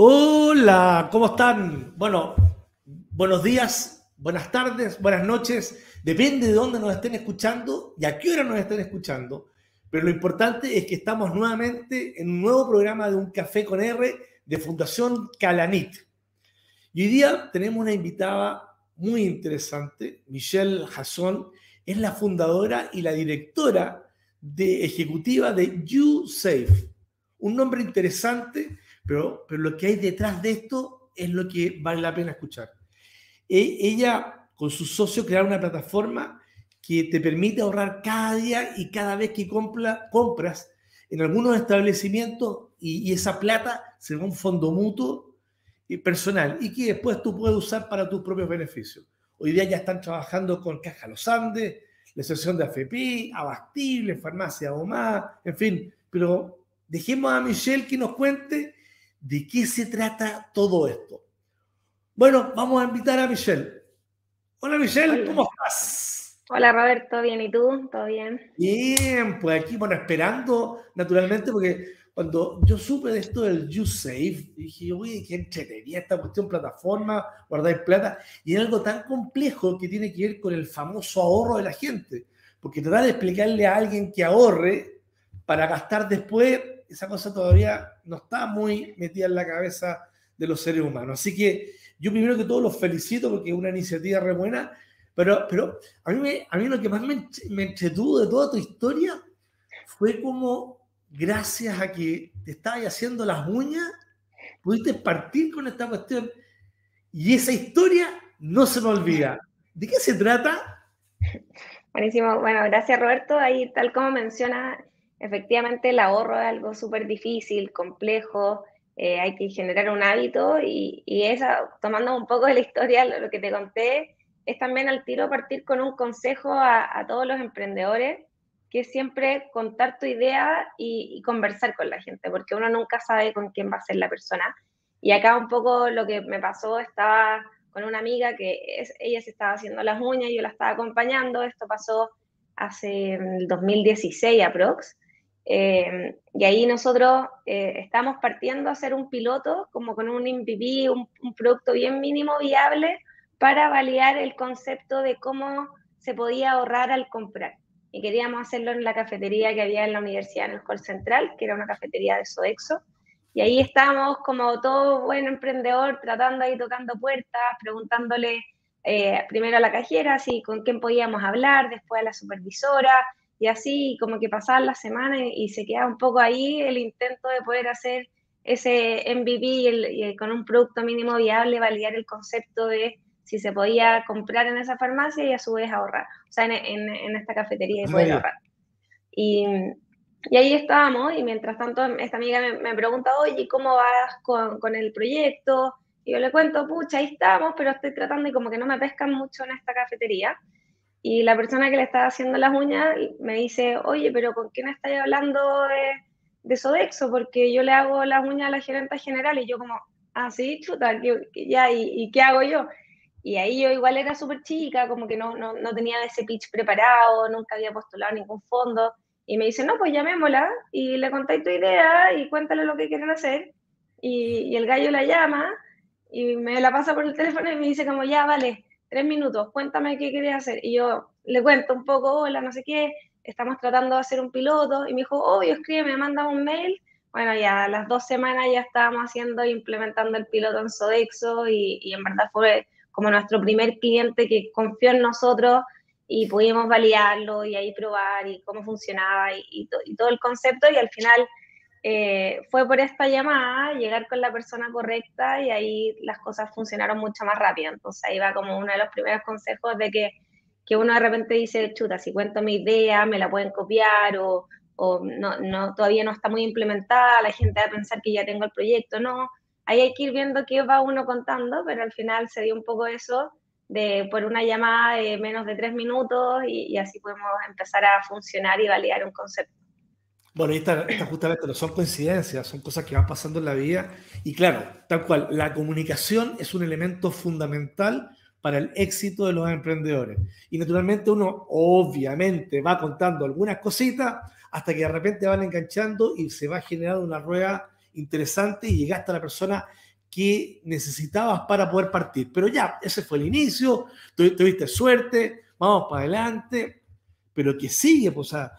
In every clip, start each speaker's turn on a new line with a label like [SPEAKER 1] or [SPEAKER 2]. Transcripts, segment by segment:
[SPEAKER 1] Hola, ¿cómo están? Bueno, buenos días, buenas tardes, buenas noches. Depende de dónde nos estén escuchando y a qué hora nos estén escuchando. Pero lo importante es que estamos nuevamente en un nuevo programa de Un Café con R de Fundación Calanit. Y hoy día tenemos una invitada muy interesante, Michelle Jasson, es la fundadora y la directora de ejecutiva de YouSafe. Un nombre interesante, pero, pero lo que hay detrás de esto es lo que vale la pena escuchar. E, ella, con su socio, crearon una plataforma que te permite ahorrar cada día y cada vez que compra, compras en algunos establecimientos y, esa plata se va a un fondo mutuo y personal y que después tú puedes usar para tus propios beneficios. Hoy día ya están trabajando con Caja Los Andes, la Asociación de AFP, Abastible, Farmacia OMA, en fin, pero dejemos a Michelle que nos cuente de qué se trata todo esto. Bueno, vamos a invitar a Michelle. Hola Michelle, ¿cómo estás?
[SPEAKER 2] Hola Roberto, bien, ¿y tú? ¿Todo bien?
[SPEAKER 1] Bien, pues aquí, bueno, esperando naturalmente, porque cuando yo supe de esto del YouSafe, dije, oye, qué entretenida esta cuestión, plataforma, guardar plata, y es algo tan complejo que tiene que ver con el famoso ahorro de la gente, porque tratar de explicarle a alguien que ahorre para gastar después, esa cosa todavía no está muy metida en la cabeza de los seres humanos. Así que yo primero que todo los felicito porque es una iniciativa re buena, pero, pero a, mí me, a mí lo que más me, me entretuvo de toda tu historia fue como gracias a que te estabas haciendo las uñas, pudiste partir con esta cuestión. Y esa historia no se me olvida. ¿De qué se trata?
[SPEAKER 2] Buenísimo. Bueno, gracias Roberto. Ahí, tal como menciona, efectivamente el ahorro es algo súper difícil, complejo. Eh, hay que generar un hábito y, y esa, tomando un poco de la historia, lo que te conté, es también al tiro partir con un consejo a, a todos los emprendedores que es siempre contar tu idea y, conversar con la gente, porque uno nunca sabe con quién va a ser la persona. Y acá un poco lo que me pasó, estaba con una amiga que ella se estaba haciendo las uñas, y yo la estaba acompañando, esto pasó hace el 2016 aprox, eh, y ahí nosotros eh, estamos partiendo a hacer un piloto, como con un MVP, un, producto bien mínimo viable, para validar el concepto de cómo se podía ahorrar al comprar y queríamos hacerlo en la cafetería que había en la universidad el Hall Central, que era una cafetería de Sodexo. Y ahí estábamos como todo buen emprendedor, tratando ahí, tocando puertas, preguntándole eh, primero a la cajera si con quién podíamos hablar, después a la supervisora, y así como que pasaban las semanas y, se quedaba un poco ahí el intento de poder hacer ese MVP y con un producto mínimo viable, validar el concepto de si se podía comprar en esa farmacia y a su vez ahorrar, o sea, en, en, esta cafetería y poder ahorrar. Y, y, ahí estábamos, y mientras tanto esta amiga me, me pregunta, oye, ¿cómo vas con, con, el proyecto? Y yo le cuento, pucha, ahí estamos, pero estoy tratando y como que no me pescan mucho en esta cafetería. Y la persona que le estaba haciendo las uñas me dice, oye, pero ¿con quién estáis hablando de, de Sodexo? Porque yo le hago las uñas a la gerenta general y yo como, ah, sí, chuta, ya, ¿y, ¿y qué hago yo? Y ahí yo igual era súper chica, como que no, no, no, tenía ese pitch preparado, nunca había postulado ningún fondo. Y me dice, no, pues llamémosla y le contáis tu idea y cuéntale lo que quieren hacer. Y, y, el gallo la llama y me la pasa por el teléfono y me dice como, ya, vale, tres minutos, cuéntame qué quieres hacer. Y yo le cuento un poco, hola, no sé qué, estamos tratando de hacer un piloto. Y me dijo, obvio, escríbeme, manda un mail. Bueno, ya a las dos semanas ya estábamos haciendo, implementando el piloto en Sodexo y, y en verdad fue como nuestro primer cliente que confió en nosotros y pudimos validarlo y ahí probar y cómo funcionaba y, y, todo el concepto y al final eh, fue por esta llamada llegar con la persona correcta y ahí las cosas funcionaron mucho más rápido. Entonces ahí va como uno de los primeros consejos de que, que uno de repente dice, chuta, si cuento mi idea, me la pueden copiar o, o no, no, todavía no está muy implementada, la gente va a pensar que ya tengo el proyecto, no ahí hay que ir viendo qué va uno contando, pero al final se dio un poco eso de por una llamada de menos de tres minutos y, y así podemos empezar a funcionar y validar un concepto.
[SPEAKER 1] Bueno, esta, esta, justamente no son coincidencias, son cosas que van pasando en la vida. Y claro, tal cual, la comunicación es un elemento fundamental para el éxito de los emprendedores. Y naturalmente uno obviamente va contando algunas cositas hasta que de repente van enganchando y se va generando una rueda interesante y llegaste a la persona que necesitabas para poder partir. Pero ya, ese fue el inicio, tuviste suerte, vamos para adelante, pero que sigue, pues, o sea,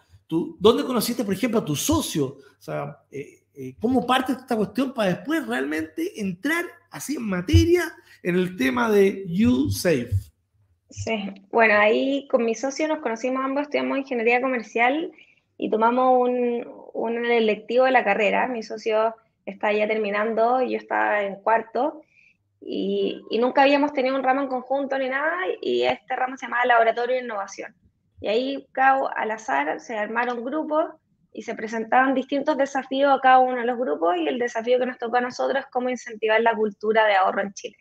[SPEAKER 1] ¿dónde conociste, por ejemplo, a tu socio? O sea, eh, eh, ¿cómo parte esta cuestión para después realmente entrar así en materia en el tema de YouSafe?
[SPEAKER 2] Sí, bueno, ahí con mi socio nos conocimos ambos, estudiamos ingeniería comercial y tomamos un, un electivo de la carrera. Mi socio está ya terminando, yo estaba en cuarto y, y, nunca habíamos tenido un ramo en conjunto ni nada y este ramo se llamaba Laboratorio de Innovación. Y ahí, al azar, se armaron grupos y se presentaban distintos desafíos a cada uno de los grupos y el desafío que nos tocó a nosotros es cómo incentivar la cultura de ahorro en Chile.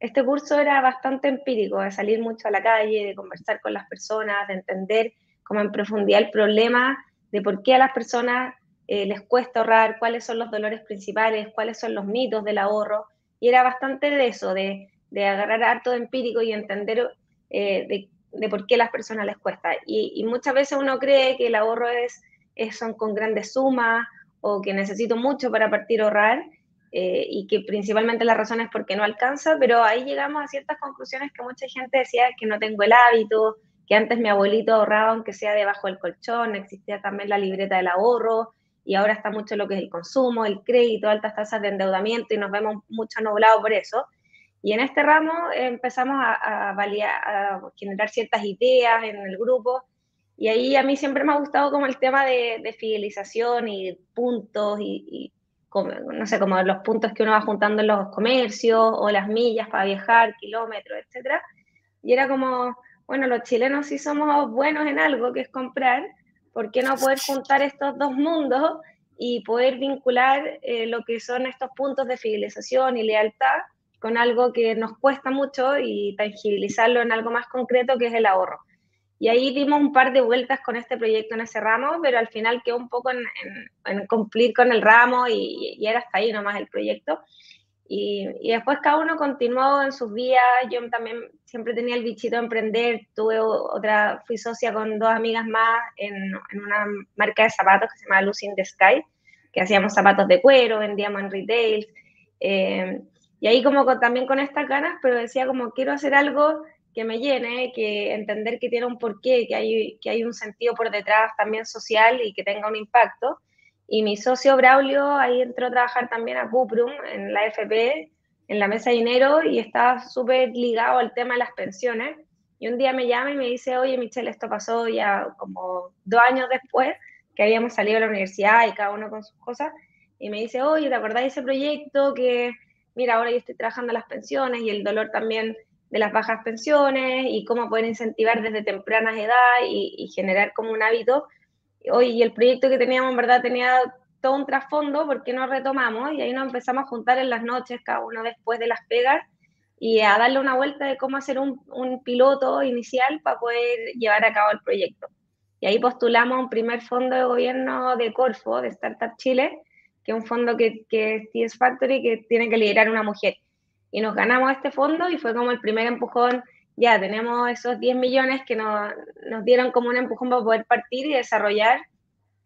[SPEAKER 2] Este curso era bastante empírico, de salir mucho a la calle, de conversar con las personas, de entender como en profundidad el problema de por qué a las personas eh, les cuesta ahorrar, cuáles son los dolores principales, cuáles son los mitos del ahorro. Y era bastante de eso, de, de agarrar harto de empírico y entender eh, de, de, por qué a las personas les cuesta. Y, muchas veces uno cree que el ahorro es, es, son con grandes sumas o que necesito mucho para partir a ahorrar eh, y que principalmente la razón es porque no alcanza, pero ahí llegamos a ciertas conclusiones que mucha gente decía que no tengo el hábito, que antes mi abuelito ahorraba aunque sea debajo del colchón, existía también la libreta del ahorro, y ahora está mucho lo que es el consumo, el crédito, altas tasas de endeudamiento, y nos vemos mucho nublados por eso. Y en este ramo empezamos a, a, a, generar ciertas ideas en el grupo, y ahí a mí siempre me ha gustado como el tema de, de fidelización y puntos y, y como, no sé, como los puntos que uno va juntando en los comercios o las millas para viajar, kilómetros, etcétera. Y era como, bueno, los chilenos sí somos buenos en algo, que es comprar, ¿por qué no poder juntar estos dos mundos y poder vincular eh, lo que son estos puntos de fidelización y lealtad con algo que nos cuesta mucho y tangibilizarlo en algo más concreto que es el ahorro? Y ahí dimos un par de vueltas con este proyecto en ese ramo, pero al final quedó un poco en, en, en cumplir con el ramo y, y, era hasta ahí nomás el proyecto. Y, y, después cada uno continuó en sus vías. Yo también siempre tenía el bichito de emprender. Tuve otra, fui socia con dos amigas más en, en una marca de zapatos que se llama Lucy in the Sky, que hacíamos zapatos de cuero, vendíamos en retail. Eh, y ahí como con, también con estas ganas, pero decía como quiero hacer algo que me llene, que entender que tiene un porqué, que hay, que hay un sentido por detrás también social y que tenga un impacto. Y mi socio Braulio ahí entró a trabajar también a Cuprum en la FP, en la mesa de dinero, y estaba súper ligado al tema de las pensiones. Y un día me llama y me dice, oye Michelle, esto pasó ya como dos años después, que habíamos salido de la universidad y cada uno con sus cosas, y me dice, oye, ¿te acordás de ese proyecto que, mira, ahora yo estoy trabajando las pensiones y el dolor también de las bajas pensiones y cómo poder incentivar desde tempranas edad y, generar como un hábito hoy el proyecto que teníamos en verdad tenía todo un trasfondo, ¿por qué no retomamos? Y ahí nos empezamos a juntar en las noches, cada uno después de las pegas, y a darle una vuelta de cómo hacer un, un piloto inicial para poder llevar a cabo el proyecto. Y ahí postulamos un primer fondo de gobierno de Corfo, de Startup Chile, que un fondo que, que es Factory, que tiene que liderar una mujer. Y nos ganamos este fondo y fue como el primer empujón ya tenemos esos 10 millones que nos, nos dieron como un empujón para poder partir y desarrollar,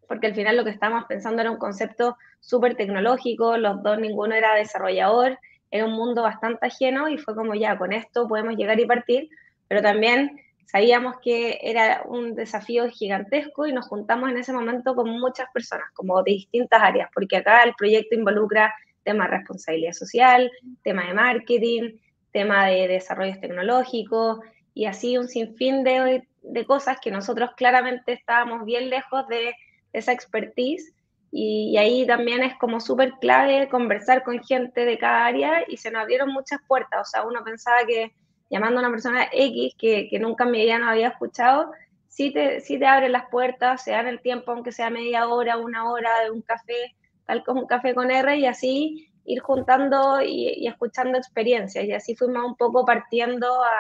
[SPEAKER 2] porque al final lo que estábamos pensando era un concepto súper tecnológico, los dos, ninguno era desarrollador, era un mundo bastante ajeno y fue como ya, con esto podemos llegar y partir, pero también sabíamos que era un desafío gigantesco y nos juntamos en ese momento con muchas personas, como de distintas áreas, porque acá el proyecto involucra temas de responsabilidad social, tema de marketing, tema de desarrollos tecnológicos y así un sinfín de, de cosas que nosotros claramente estábamos bien lejos de esa expertise y, y ahí también es como súper clave conversar con gente de cada área y se nos abrieron muchas puertas, o sea, uno pensaba que llamando a una persona X que, que nunca en mi vida no había escuchado, sí te, sí te abren las puertas, se dan el tiempo, aunque sea media hora, una hora de un café, tal como un café con R, y así ir juntando y, escuchando experiencias. Y así fuimos un poco partiendo a,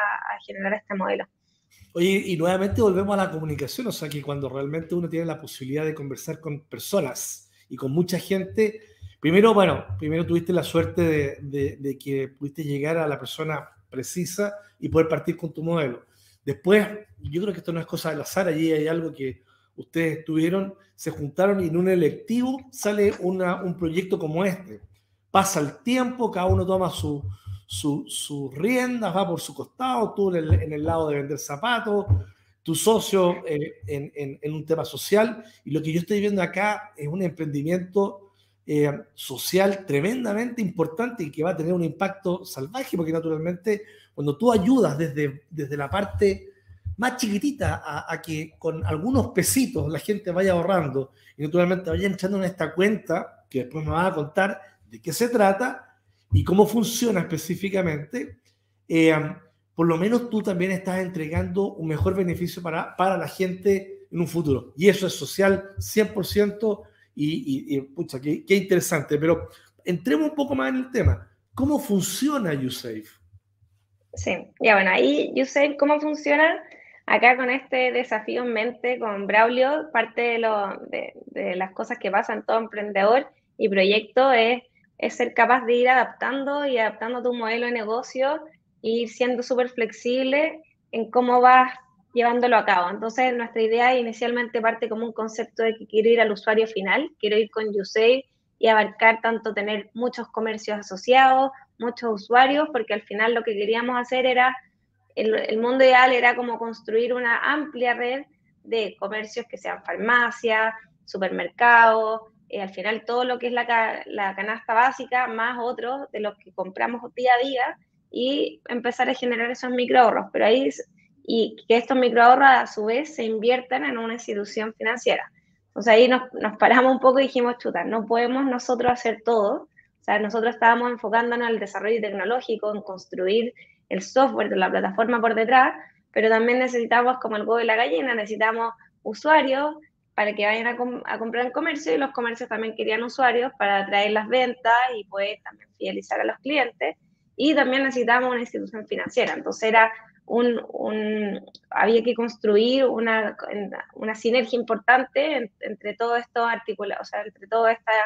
[SPEAKER 2] generar este modelo.
[SPEAKER 1] Oye, y nuevamente volvemos a la comunicación, o sea que cuando realmente uno tiene la posibilidad de conversar con personas y con mucha gente, primero, bueno, primero tuviste la suerte de, de que pudiste llegar a la persona precisa y poder partir con tu modelo. Después, yo creo que esto no es cosa del azar, allí hay algo que ustedes tuvieron, se juntaron y en un electivo sale un proyecto como este pasa el tiempo, cada uno toma sus su, riendas, va por su costado, tú en el, lado de vender zapatos, tu socio eh, en, un tema social. Y lo que yo estoy viendo acá es un emprendimiento eh, social tremendamente importante y que va a tener un impacto salvaje, porque naturalmente cuando tú ayudas desde, desde la parte más chiquitita a, que con algunos pesitos la gente vaya ahorrando y naturalmente vaya entrando en esta cuenta, que después me vas a contar de qué se trata y cómo funciona específicamente, eh, por lo menos tú también estás entregando un mejor beneficio para, para la gente en un futuro. Y eso es social 100% y, y, pucha, qué, qué, interesante. Pero entremos un poco más en el tema. ¿Cómo funciona YouSafe?
[SPEAKER 2] Sí, ya bueno, ahí YouSafe, ¿cómo funciona? Acá con este desafío en mente con Braulio, parte de, lo, de, de las cosas que pasan todo emprendedor y proyecto es, es, ser capaz de ir adaptando y adaptando tu modelo de negocio e ir siendo súper flexible en cómo vas llevándolo a cabo. Entonces, nuestra idea inicialmente parte como un concepto de que quiero ir al usuario final, quiero ir con YouSave y abarcar tanto tener muchos comercios asociados, muchos usuarios, porque al final lo que queríamos hacer era el, mundo ideal era como construir una amplia red de comercios que sean farmacias, supermercados, eh, al final todo lo que es la, canasta básica, más otros de los que compramos día a día y empezar a generar esos microahorros. Pero ahí, y que estos microahorros a su vez se inviertan en una institución financiera. Entonces ahí nos, nos paramos un poco y dijimos, chuta, no podemos nosotros hacer todo. O sea, nosotros estábamos enfocándonos en el desarrollo tecnológico, en construir el software la plataforma por detrás, pero también necesitamos, como el huevo de la gallina, necesitamos usuarios para que vayan a, comprar el comercio y los comercios también querían usuarios para atraer las ventas y poder también fidelizar a los clientes. Y también necesitamos una institución financiera. Entonces era un, había que construir una, una sinergia importante entre todos estos articulados, o sea, entre todas estas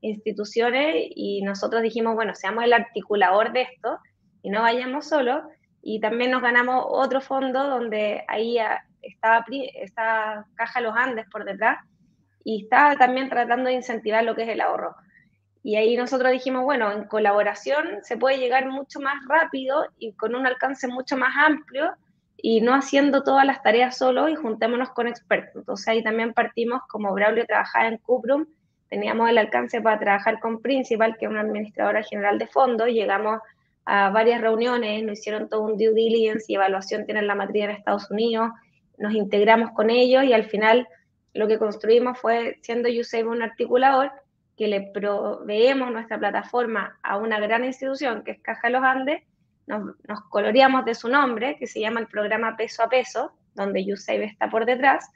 [SPEAKER 2] instituciones y nosotros dijimos, bueno, seamos el articulador de esto y no vayamos solos. Y también nos ganamos otro fondo donde ahí estaba esta Caja Los Andes por detrás y estaba también tratando de incentivar lo que es el ahorro. Y ahí nosotros dijimos, bueno, en colaboración se puede llegar mucho más rápido y con un alcance mucho más amplio y no haciendo todas las tareas solo y juntémonos con expertos. Entonces ahí también partimos, como Braulio trabajaba en Cuprum, teníamos el alcance para trabajar con Principal, que es una administradora general de fondos, llegamos a varias reuniones, nos hicieron todo un due diligence y evaluación, tienen la matriz en Estados Unidos, nos integramos con ellos y al final lo que construimos fue, siendo YouSave un articulador, que le proveemos nuestra plataforma a una gran institución que es Caja Los Andes, nos, nos coloreamos de su nombre, que se llama el programa Peso a Peso, donde YouSave está por detrás,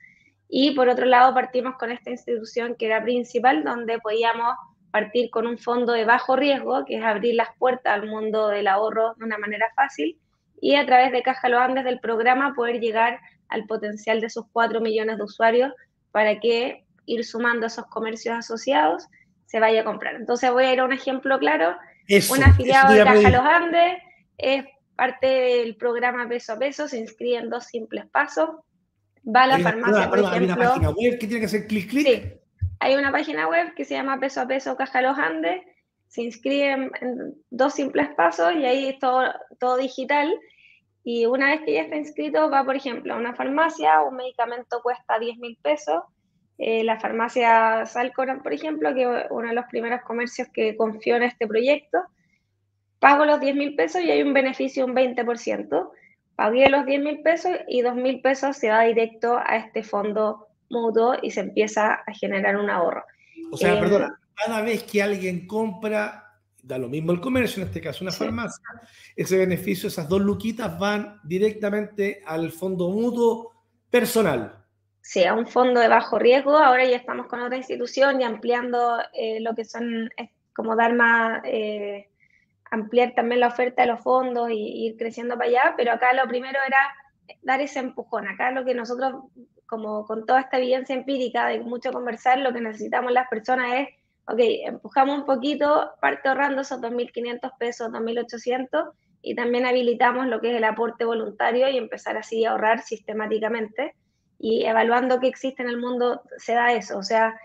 [SPEAKER 2] y por otro lado partimos con esta institución que era principal, donde podíamos partir con un fondo de bajo riesgo, que es abrir las puertas al mundo del ahorro de una manera fácil, y a través de Caja Los Andes del programa poder llegar al potencial de esos 4 millones de usuarios para que ir sumando esos comercios asociados se vaya a comprar. Entonces voy a ir a un ejemplo claro. un afiliado de Caja Los Andes es parte del programa Peso a Peso, se inscribe en dos simples pasos, va a la farmacia, por ejemplo. Hay una página web que tiene que hacer clic, clic. Hay una página web que se llama Peso a Peso Caja Los Andes, se inscriben en dos simples pasos y ahí es todo, todo digital. Y una vez que ya está inscrito, va, por ejemplo, a una farmacia, un medicamento cuesta 10 mil pesos. Eh, la farmacia Salcoran, por ejemplo, que uno de los primeros comercios que confió en este proyecto, pago los 10 mil pesos y hay un beneficio un 20%. Pagué los 10 mil pesos y 2 mil pesos se va directo a este fondo mutuo y se empieza a generar un ahorro.
[SPEAKER 1] O sea, eh, perdona, cada vez que alguien compra, da lo mismo el comercio, en este caso una farmacia, ese beneficio, esas dos luquitas van directamente al fondo mutuo personal.
[SPEAKER 2] Sí, a un fondo de bajo riesgo. Ahora ya estamos con otra institución y ampliando eh, lo que son, como dar más, eh, ampliar también la oferta de los fondos y ir creciendo para allá, pero acá lo primero era dar ese empujón. Acá lo que nosotros como con toda esta evidencia empírica de mucho conversar, lo que necesitamos las personas es, ok, empujamos un poquito, parte ahorrando esos 2.500 pesos, 2.800, y también habilitamos lo que es el aporte voluntario y empezar así a ahorrar sistemáticamente. Y evaluando qué existe en el mundo, se da eso. O sea,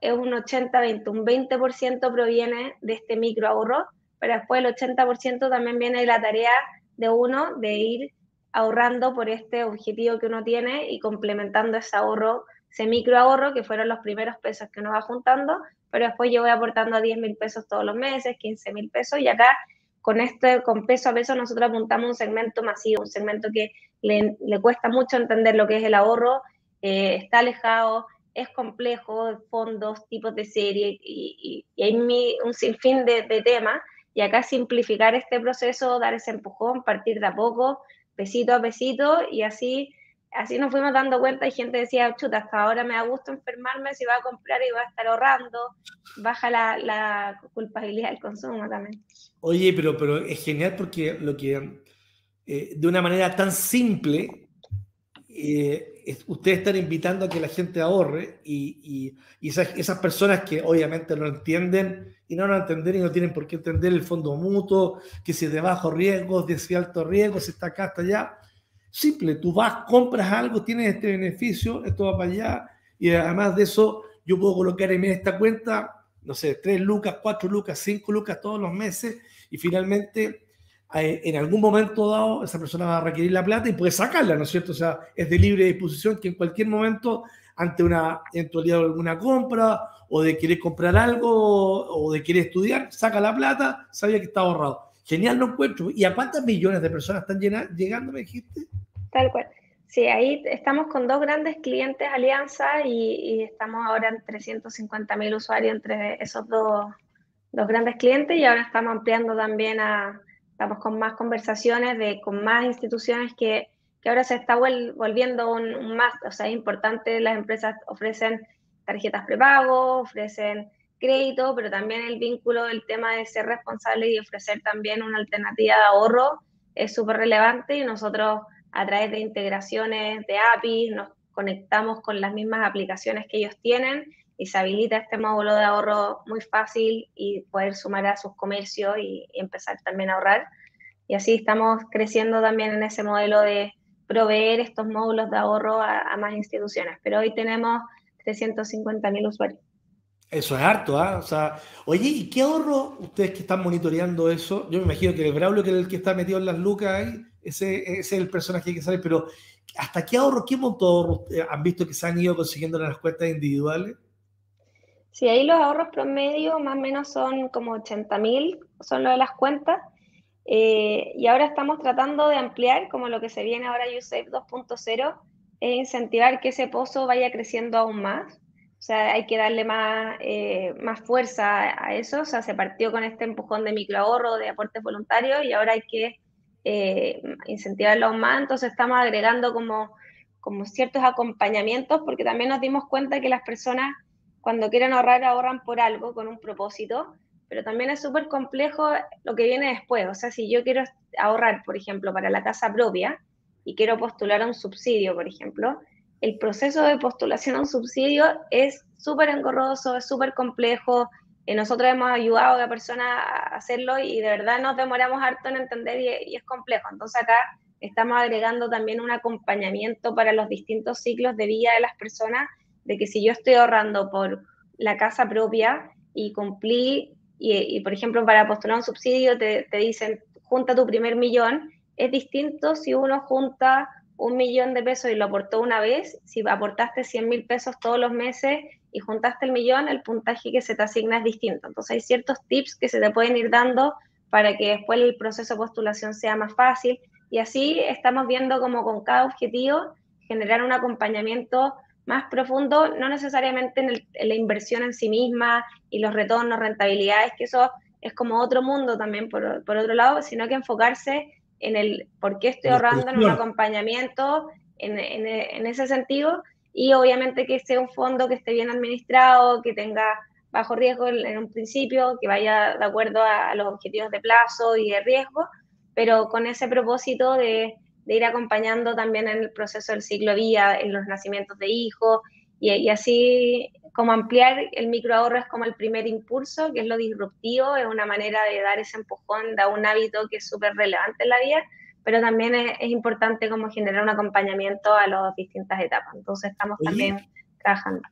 [SPEAKER 2] es un 80-20, un 20% proviene de este micro ahorro, pero después el 80% también viene de la tarea de uno de ir ahorrando por este objetivo que uno tiene y complementando ese ahorro, ese micro ahorro que fueron los primeros pesos que uno va juntando, pero después yo voy aportando 10 mil pesos todos los meses, 15 mil pesos y acá con este, con peso a peso nosotros apuntamos un segmento masivo, un segmento que le, cuesta mucho entender lo que es el ahorro, eh, está alejado, es complejo, fondos, tipos de serie y, hay un sinfín de, de temas. Y acá simplificar este proceso, dar ese empujón, partir de a poco, pesito a pesito y así, así nos fuimos dando cuenta y gente decía, chuta, hasta ahora me da gusto enfermarme si va a comprar y va a estar ahorrando, baja la, la culpabilidad del consumo también.
[SPEAKER 1] Oye, pero, pero es genial porque lo que eh, de una manera tan simple eh, ustedes están invitando a que la gente ahorre y, esas, personas que obviamente no entienden y no lo entienden y no tienen por qué entender el fondo mutuo, que si es de bajo riesgo, de si alto riesgo, si está acá, está allá. Simple, tú vas, compras algo, tienes este beneficio, esto va para allá y además de eso yo puedo colocar en esta cuenta, no sé, 3 lucas, 4 lucas, 5 lucas todos los meses y finalmente en algún momento dado esa persona va a requerir la plata y puede sacarla, ¿no es cierto? O sea, es de libre disposición que en cualquier momento, ante una eventualidad de alguna compra o de querer comprar algo o de querer estudiar, saca la plata, sabía que está ahorrado. Genial, no encuentro. ¿Y a cuántas millones de personas están llegando, me dijiste?
[SPEAKER 2] Tal cual. Sí, ahí estamos con dos grandes clientes alianza y, estamos ahora en 350 mil usuarios entre esos dos, dos grandes clientes y ahora estamos ampliando también a estamos con más conversaciones de, con más instituciones que, que ahora se está volviendo un, más, o sea, es importante, las empresas ofrecen tarjetas prepago, ofrecen crédito, pero también el vínculo del tema de ser responsable y ofrecer también una alternativa de ahorro es súper relevante y nosotros a través de integraciones de APIs nos conectamos con las mismas aplicaciones que ellos tienen y se habilita este módulo de ahorro muy fácil y poder sumar a sus comercios y, empezar también a ahorrar. Y así estamos creciendo también en ese modelo de proveer estos módulos de ahorro a, más instituciones. Pero hoy tenemos 350.000 usuarios.
[SPEAKER 1] Eso es harto, ¿ah? O sea, oye, ¿y qué ahorro ustedes que están monitoreando eso? Yo me imagino que el Braulio, que es el que está metido en las lucas ahí, ese, es el personaje que sale, pero ¿hasta qué ahorro, qué monto ahorro han visto que se han ido consiguiendo en las cuentas individuales?
[SPEAKER 2] Sí, ahí los ahorros promedio más o menos son como 80 mil, son lo de las cuentas. Eh, y ahora estamos tratando de ampliar, como lo que se viene ahora USAFE 2.0, es incentivar que ese pozo vaya creciendo aún más. O sea, hay que darle más, eh, más fuerza a eso. O sea, se partió con este empujón de microahorro, de aportes voluntarios, y ahora hay que eh, incentivarlo más. Entonces estamos agregando como, como ciertos acompañamientos, porque también nos dimos cuenta que las personas cuando quieren ahorrar, ahorran por algo, con un propósito, pero también es súper complejo lo que viene después. O sea, si yo quiero ahorrar, por ejemplo, para la casa propia y quiero postular a un subsidio, por ejemplo, el proceso de postulación a un subsidio es súper engorroso, es súper complejo. Y nosotros hemos ayudado a la persona a hacerlo y de verdad nos demoramos harto en entender y, y es complejo. Entonces acá estamos agregando también un acompañamiento para los distintos ciclos de vida de las personas de que si yo estoy ahorrando por la casa propia y cumplí, y, por ejemplo para postular un subsidio te, te, dicen junta tu primer millón, es distinto si uno junta un millón de pesos y lo aportó una vez, si aportaste 100 mil pesos todos los meses y juntaste el millón, el puntaje que se te asigna es distinto. Entonces hay ciertos tips que se te pueden ir dando para que después el proceso de postulación sea más fácil y así estamos viendo como con cada objetivo generar un acompañamiento más profundo, no necesariamente en, la inversión en sí misma y los retornos, rentabilidades, que eso es como otro mundo también por, otro lado, sino que enfocarse en el por qué estoy ahorrando en un acompañamiento en, en, ese sentido y obviamente que sea un fondo que esté bien administrado, que tenga bajo riesgo en, un principio, que vaya de acuerdo a los objetivos de plazo y de riesgo, pero con ese propósito de de ir acompañando también en el proceso del ciclo vía, en los nacimientos de hijos, y, así como ampliar el microahorro es como el primer impulso, que es lo disruptivo, es una manera de dar ese empujón, da un hábito que es súper relevante en la vida, pero también es, importante como generar un acompañamiento a las distintas etapas. Entonces estamos también trabajando.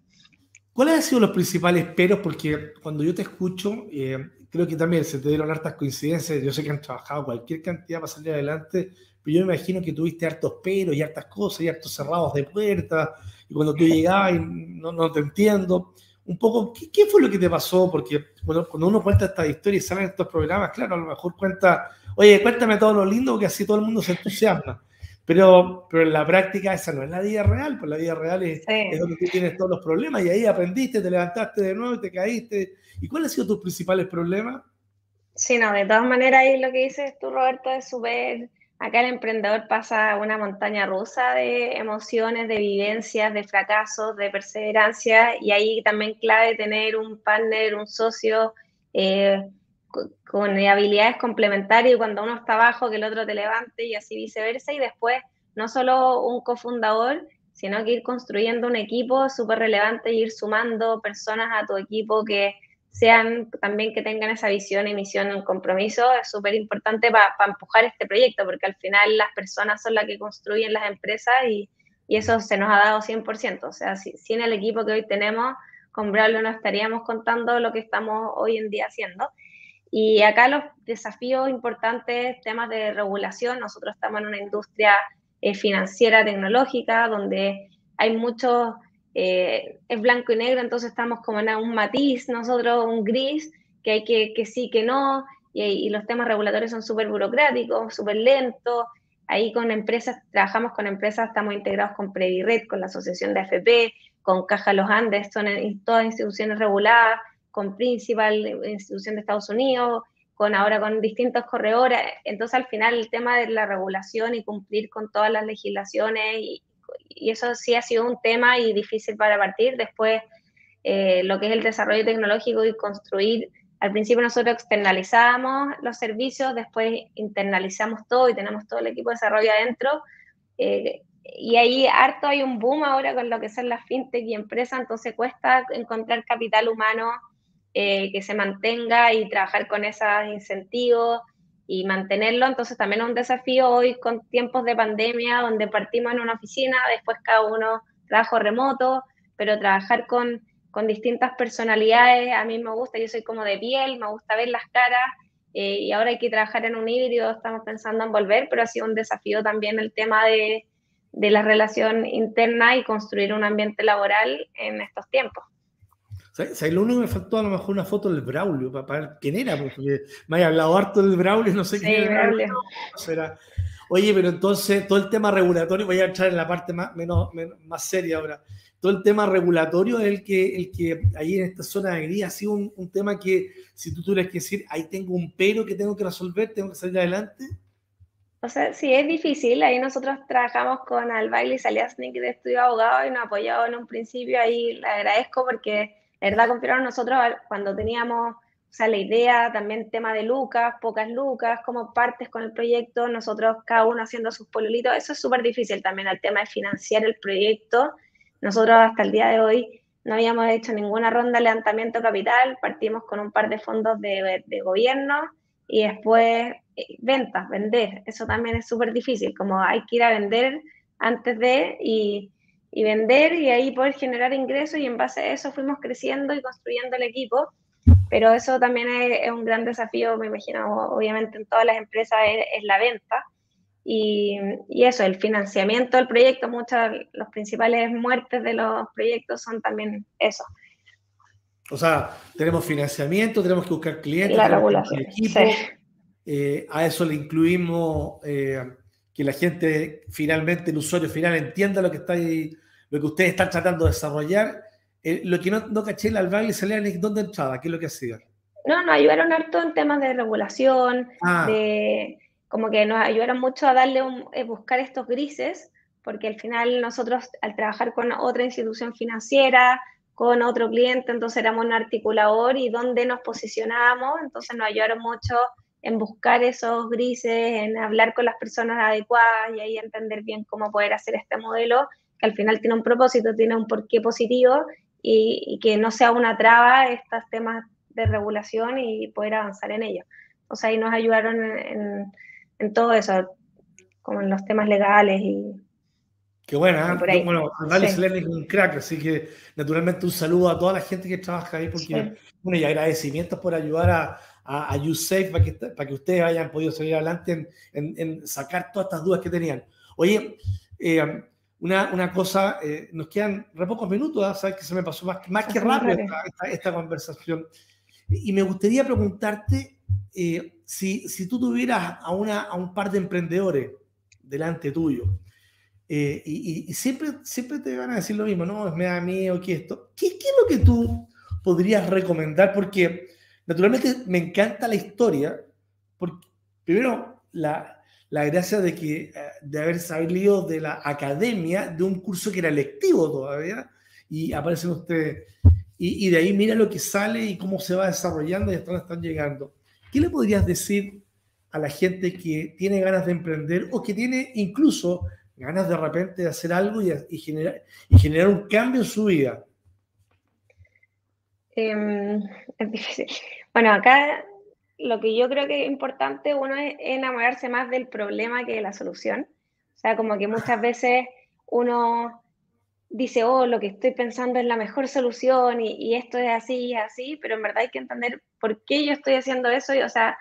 [SPEAKER 1] ¿Cuáles han sido los principales peros? Porque cuando yo te escucho, eh, creo que también se te dieron hartas coincidencias. Yo sé que han trabajado cualquier cantidad para salir adelante, pero yo me imagino que tuviste hartos peros y hartas cosas y hartos cerrados de puertas. Y cuando tú llegabas, y no, no te entiendo. Un poco, ¿qué, fue lo que te pasó? Porque bueno, cuando uno cuenta esta historia y salen estos programas, claro, a lo mejor cuenta, oye, cuéntame todo lo lindo, porque así todo el mundo se entusiasma. Pero, pero en la práctica esa no es la vida real, pues la vida real es, donde tú tienes todos los problemas y ahí aprendiste, te levantaste de nuevo y te caíste. ¿Y cuáles han sido tus principales problemas?
[SPEAKER 2] Sí, no, de todas maneras ahí lo que dices tú, Roberto, es súper... Acá el emprendedor pasa una montaña rusa de emociones, de vivencias, de fracasos, de perseverancia y ahí también clave tener un partner, un socio eh, con habilidades complementarias y cuando uno está abajo que el otro te levante y así viceversa. Y después no solo un cofundador, sino que ir construyendo un equipo súper relevante e ir sumando personas a tu equipo que sean también que tengan esa visión y misión, un compromiso, es súper importante para empujar este proyecto, porque al final las personas son las que construyen las empresas y, y eso se nos ha dado 100%. O sea, si, sin el equipo que hoy tenemos, con Braulio no estaríamos contando lo que estamos hoy en día haciendo. Y acá los desafíos importantes, temas de regulación, nosotros estamos en una industria eh, financiera tecnológica donde hay muchos, eh, es blanco y negro, entonces estamos como en un matiz, nosotros un gris, que hay que, que sí, que no, y, los temas regulatorios son súper burocráticos, súper lentos. Ahí con empresas, trabajamos con empresas, estamos integrados con Previred, con la Asociación de AFP, con Caja Los Andes, son todas instituciones reguladas con Principal, institución de Estados Unidos, con ahora con distintos corredores. Entonces, al final, el tema de la regulación y cumplir con todas las legislaciones, y, eso sí ha sido un tema y difícil para partir. Después, eh, lo que es el desarrollo tecnológico y construir. Al principio nosotros externalizábamos los servicios, después internalizamos todo y tenemos todo el equipo de desarrollo adentro. Eh, y ahí harto hay un boom ahora con lo que son las fintech y empresas, entonces cuesta encontrar capital humano eh, que se mantenga y trabajar con esos incentivos y mantenerlo. Entonces también es un desafío hoy con tiempos de pandemia donde partimos en una oficina, después cada uno trabajo remoto, pero trabajar con, con distintas personalidades, a mí me gusta, yo soy como de piel, me gusta ver las caras. Eh, y ahora hay que trabajar en un híbrido, estamos pensando en volver, pero ha sido un desafío también el tema de, de la relación interna y construir un ambiente laboral en estos tiempos.
[SPEAKER 1] ¿Sabes? Lo único que me faltó a lo mejor una foto del Braulio para, ver quién era, porque me haya hablado harto del Braulio, no sé quién era. Oye, pero entonces todo el tema regulatorio, voy a entrar en la parte más, menos, más seria ahora. Todo el tema regulatorio es el que, el que ahí en esta zona de gris ha sido un, un, tema que, si tú tuvieras que decir, ahí tengo un pero que tengo que resolver, tengo que salir adelante.
[SPEAKER 2] O sea, sí, es difícil. Ahí nosotros trabajamos con Albaili Saliasnik de Estudio Abogado y nos apoyado en un principio. Ahí le agradezco porque la verdad, confiaron nosotros cuando teníamos, o sea, la idea, también tema de lucas, pocas lucas, como partes con el proyecto, nosotros cada uno haciendo sus pololitos, eso es súper difícil también, el tema de financiar el proyecto. Nosotros hasta el día de hoy no habíamos hecho ninguna ronda de levantamiento capital, partimos con un par de fondos de, de gobierno y después eh, ventas, vender. Eso también es súper difícil, como hay que ir a vender antes de y y vender y ahí poder generar ingresos y en base a eso fuimos creciendo y construyendo el equipo. Pero eso también es, un gran desafío, me imagino, obviamente en todas las empresas es, la venta. Y, y, eso, el financiamiento del proyecto, muchas, los principales muertes de los proyectos son también eso.
[SPEAKER 1] O sea, tenemos financiamiento, tenemos que buscar clientes,
[SPEAKER 2] la regulación.
[SPEAKER 1] Equipo, eh, a eso le incluimos eh, que la gente, finalmente, el usuario final entienda lo que está ahí lo que ustedes están tratando de desarrollar. Eh, lo que no, no caché el baile salía dónde entraba, qué es lo que hacía.
[SPEAKER 2] No, nos ayudaron harto en temas de regulación, ah. de como que nos ayudaron mucho a darle un, eh, buscar estos grises, porque al final nosotros al trabajar con otra institución financiera, con otro cliente, entonces éramos un articulador y dónde nos posicionábamos, entonces nos ayudaron mucho en buscar esos grises, en hablar con las personas adecuadas y ahí entender bien cómo poder hacer este modelo que al final tiene un propósito, tiene un porqué positivo y, que no sea una traba estos temas de regulación y poder avanzar en ello. O sea, ahí nos ayudaron en, todo eso, como en los temas legales y...
[SPEAKER 1] Qué buena, ¿eh? bueno, Dale sí. es un crack, así que naturalmente un saludo a toda la gente que trabaja ahí, porque, bueno, y agradecimientos por ayudar a, a, a YouSafe para que, para que ustedes hayan podido salir adelante en, en, sacar todas estas dudas que tenían. Oye, eh, una, una, cosa, eh, nos quedan re pocos minutos, ¿ah? sabes que se me pasó más, más que rápido esta, esta, conversación. Y me gustaría preguntarte eh, si, si tú tuvieras a, una, a un par de emprendedores delante tuyo, eh, y, y, siempre, siempre te van a decir lo mismo, no, me da miedo que esto. ¿Qué, ¿Qué, es lo que tú podrías recomendar? Porque naturalmente me encanta la historia, porque primero la, la gracia de, que, eh, de haber salido de la academia, de un curso que era lectivo todavía, y aparecen ustedes. Y, de ahí mira lo que sale y cómo se va desarrollando y hasta dónde están llegando. ¿Qué le podrías decir a la gente que tiene ganas de emprender o que tiene incluso ganas de repente de hacer algo y, generar, y generar un cambio en su vida?
[SPEAKER 2] Difícil. Bueno, acá lo que yo creo que es importante, uno es enamorarse más del problema que de la solución. O sea, como que muchas veces uno dice, oh, lo que estoy pensando es la mejor solución y, esto es así y así, pero en verdad hay que entender por qué yo estoy haciendo eso y, o sea,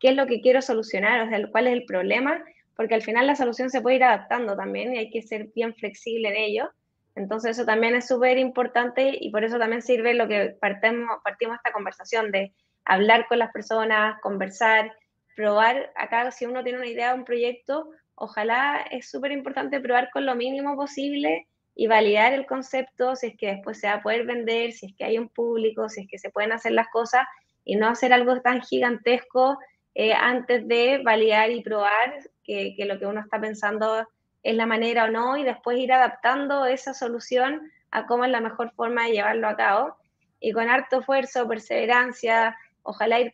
[SPEAKER 2] qué es lo que quiero solucionar, o sea, cuál es el problema, porque al final la solución se puede ir adaptando también y hay que ser bien flexible en ello. Entonces eso también es súper importante y por eso también sirve lo que partimos, partimos esta conversación de hablar con las personas, conversar, probar. Acá si uno tiene una idea de un proyecto, ojalá es súper importante probar con lo mínimo posible y validar el concepto, si es que después se va a poder vender, si es que hay un público, si es que se pueden hacer las cosas y no hacer algo tan gigantesco eh, antes de validar y probar que, que, lo que uno está pensando es la manera o no y después ir adaptando esa solución a cómo es la mejor forma de llevarlo a cabo. Y con harto esfuerzo, perseverancia, ojalá ir,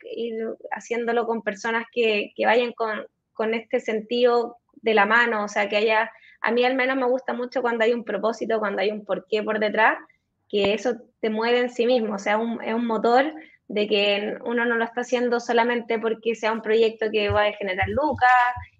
[SPEAKER 2] haciéndolo con personas que, vayan con, este sentido de la mano, o sea, que haya, a mí al menos me gusta mucho cuando hay un propósito, cuando hay un porqué por detrás, que eso te mueve en sí mismo, o sea, un, es un motor de que uno no lo está haciendo solamente porque sea un proyecto que va a generar lucas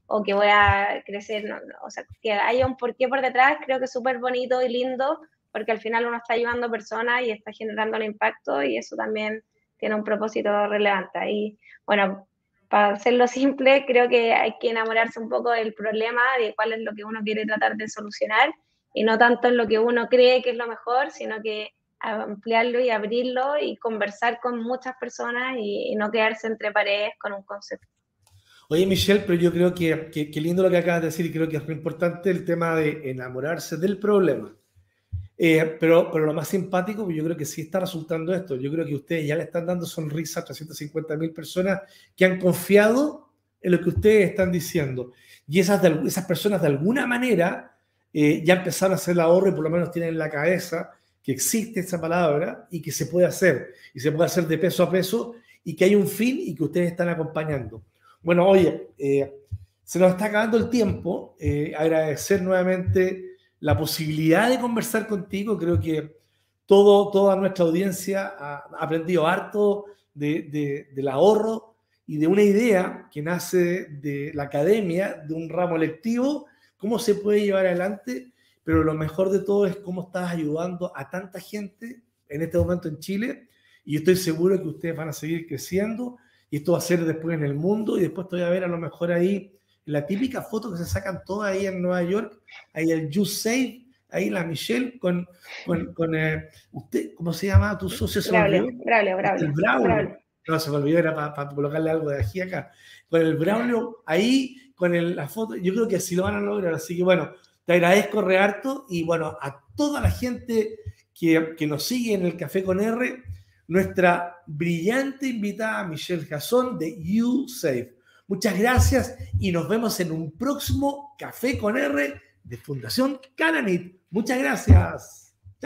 [SPEAKER 2] o que voy a crecer, o sea, que haya un porqué por detrás, creo que es súper bonito y lindo, porque al final uno está ayudando a personas y está generando el impacto y eso también tiene un propósito relevante. Y bueno, para hacerlo simple, creo que hay que enamorarse un poco del problema, de cuál es lo que uno quiere tratar de solucionar, y no tanto en lo que uno cree que es lo mejor, sino que ampliarlo y abrirlo y conversar con muchas personas y, no quedarse entre paredes con un concepto.
[SPEAKER 1] Oye, Michelle, pero yo creo que, que, que, lindo lo que acabas de decir y creo que es muy importante el tema de enamorarse del problema. Eh, pero, pero lo más simpático, yo creo que sí está resultando esto. Yo creo que ustedes ya le están dando sonrisa a 350 mil personas que han confiado en lo que ustedes están diciendo. Y esas, de, esas personas de alguna manera eh, ya empezaron a hacer el ahorro y por lo menos tienen en la cabeza que existe esa palabra y que se puede hacer. Y se puede hacer de peso a peso y que hay un fin y que ustedes están acompañando. Bueno, oye, eh, se nos está acabando el tiempo. Eh, agradecer nuevamente la posibilidad de conversar contigo. Creo que todo, toda nuestra audiencia ha aprendido harto de, de, del ahorro y de una idea que nace de la academia, de un ramo lectivo, cómo se puede llevar adelante, pero lo mejor de todo es cómo estás ayudando a tanta gente en este momento en Chile y estoy seguro que ustedes van a seguir creciendo y esto va a ser después en el mundo y después te voy ver a lo mejor ahí la típica foto que se sacan todas ahí en Nueva York, ahí el You Save, ahí la Michelle con, con, con eh, usted, ¿cómo se llama tu socio?
[SPEAKER 2] Braulio, Braulio, Braulio.
[SPEAKER 1] El Braulio. No, se me olvidó, era para, para colocarle algo de aquí acá. Con el Braulio ahí, con el, la foto, yo creo que así lo van a lograr. Así que bueno, te agradezco re harto y bueno, a toda la gente que, que nos sigue en el Café con R, nuestra brillante invitada Michelle Jason de You Save. Muchas gracias y nos vemos en un próximo Café con R de Fundación Cananit. Muchas gracias.